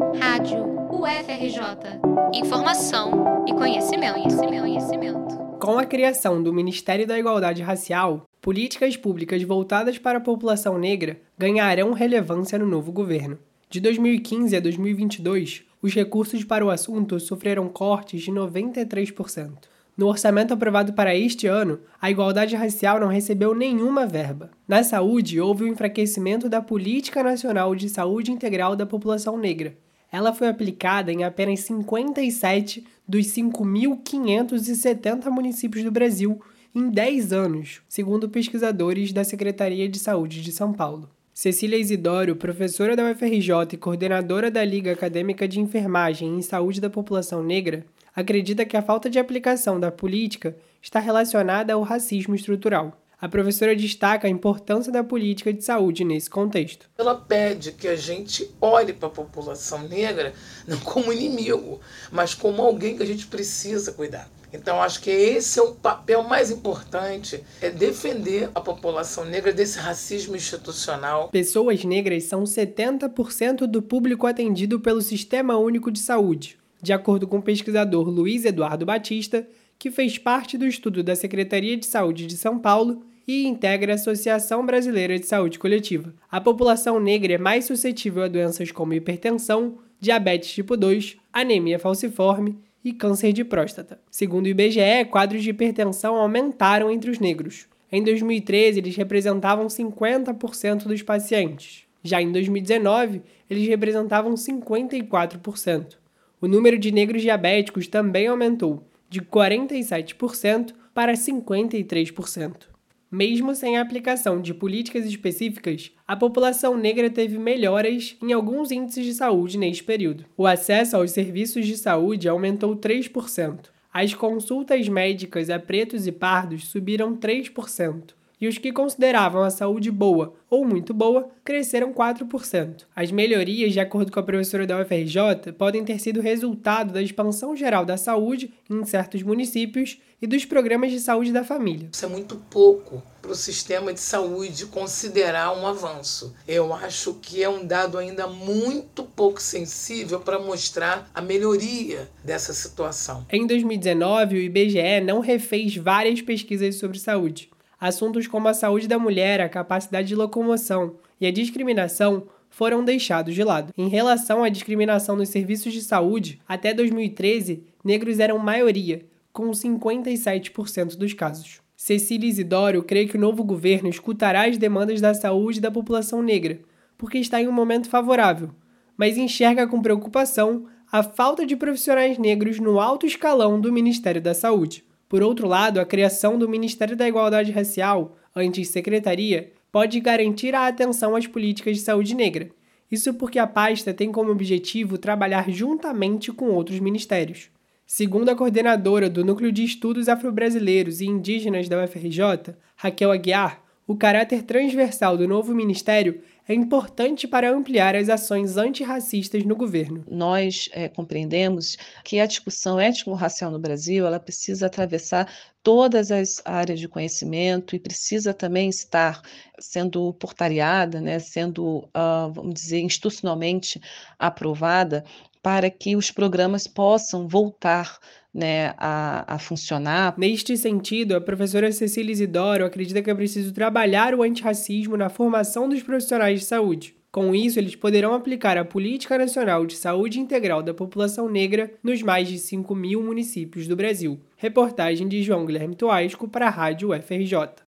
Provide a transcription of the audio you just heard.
Rádio UFRJ. Informação e conhecimento, conhecimento, conhecimento. Com a criação do Ministério da Igualdade Racial, políticas públicas voltadas para a população negra ganharão relevância no novo governo. De 2015 a 2022, os recursos para o assunto sofreram cortes de 93%. No orçamento aprovado para este ano, a igualdade racial não recebeu nenhuma verba. Na saúde, houve o enfraquecimento da Política Nacional de Saúde Integral da População Negra. Ela foi aplicada em apenas 57 dos 5.570 municípios do Brasil em 10 anos, segundo pesquisadores da Secretaria de Saúde de São Paulo. Cecília Isidoro, professora da UFRJ e coordenadora da Liga Acadêmica de Enfermagem em Saúde da População Negra, acredita que a falta de aplicação da política está relacionada ao racismo estrutural. A professora destaca a importância da política de saúde nesse contexto. Ela pede que a gente olhe para a população negra não como inimigo, mas como alguém que a gente precisa cuidar. Então, acho que esse é o papel mais importante, é defender a população negra desse racismo institucional. Pessoas negras são 70% do público atendido pelo Sistema Único de Saúde, de acordo com o pesquisador Luiz Eduardo Batista, que fez parte do estudo da Secretaria de Saúde de São Paulo e integra a Associação Brasileira de Saúde Coletiva. A população negra é mais suscetível a doenças como hipertensão, diabetes tipo 2, anemia falciforme e câncer de próstata. Segundo o IBGE, quadros de hipertensão aumentaram entre os negros. Em 2013, eles representavam 50% dos pacientes. Já em 2019, eles representavam 54%. O número de negros diabéticos também aumentou, de 47% para 53%. Mesmo sem a aplicação de políticas específicas, a população negra teve melhoras em alguns índices de saúde neste período. O acesso aos serviços de saúde aumentou 3%. As consultas médicas a pretos e pardos subiram 3% e os que consideravam a saúde boa ou muito boa cresceram 4%. As melhorias, de acordo com a professora da UFRJ, podem ter sido resultado da expansão geral da saúde em certos municípios e dos programas de saúde da família. Isso é muito pouco para o sistema de saúde considerar um avanço. Eu acho que é um dado ainda muito pouco sensível para mostrar a melhoria dessa situação. Em 2019, o IBGE não refez várias pesquisas sobre saúde assuntos como a saúde da mulher, a capacidade de locomoção e a discriminação foram deixados de lado. Em relação à discriminação nos serviços de saúde, até 2013, negros eram maioria, com 57% dos casos. Cecília Isidoro crê que o novo governo escutará as demandas da saúde da população negra, porque está em um momento favorável, mas enxerga com preocupação a falta de profissionais negros no alto escalão do Ministério da Saúde. Por outro lado, a criação do Ministério da Igualdade Racial, antes secretaria, pode garantir a atenção às políticas de saúde negra. Isso porque a pasta tem como objetivo trabalhar juntamente com outros ministérios. Segundo a coordenadora do Núcleo de Estudos Afro-Brasileiros e Indígenas da UFRJ, Raquel Aguiar, o caráter transversal do novo ministério é importante para ampliar as ações antirracistas no governo. Nós é, compreendemos que a discussão étnico-racial no Brasil ela precisa atravessar todas as áreas de conhecimento e precisa também estar sendo portariada, né, sendo, uh, vamos dizer, institucionalmente aprovada para que os programas possam voltar né, a, a, funcionar. Neste sentido, a professora Cecília Isidoro acredita que é preciso trabalhar o antirracismo na formação dos profissionais de saúde. Com isso, eles poderão aplicar a Política Nacional de Saúde Integral da População Negra nos mais de 5 mil municípios do Brasil. Reportagem de João Guilherme Toasco para a Rádio UFRJ.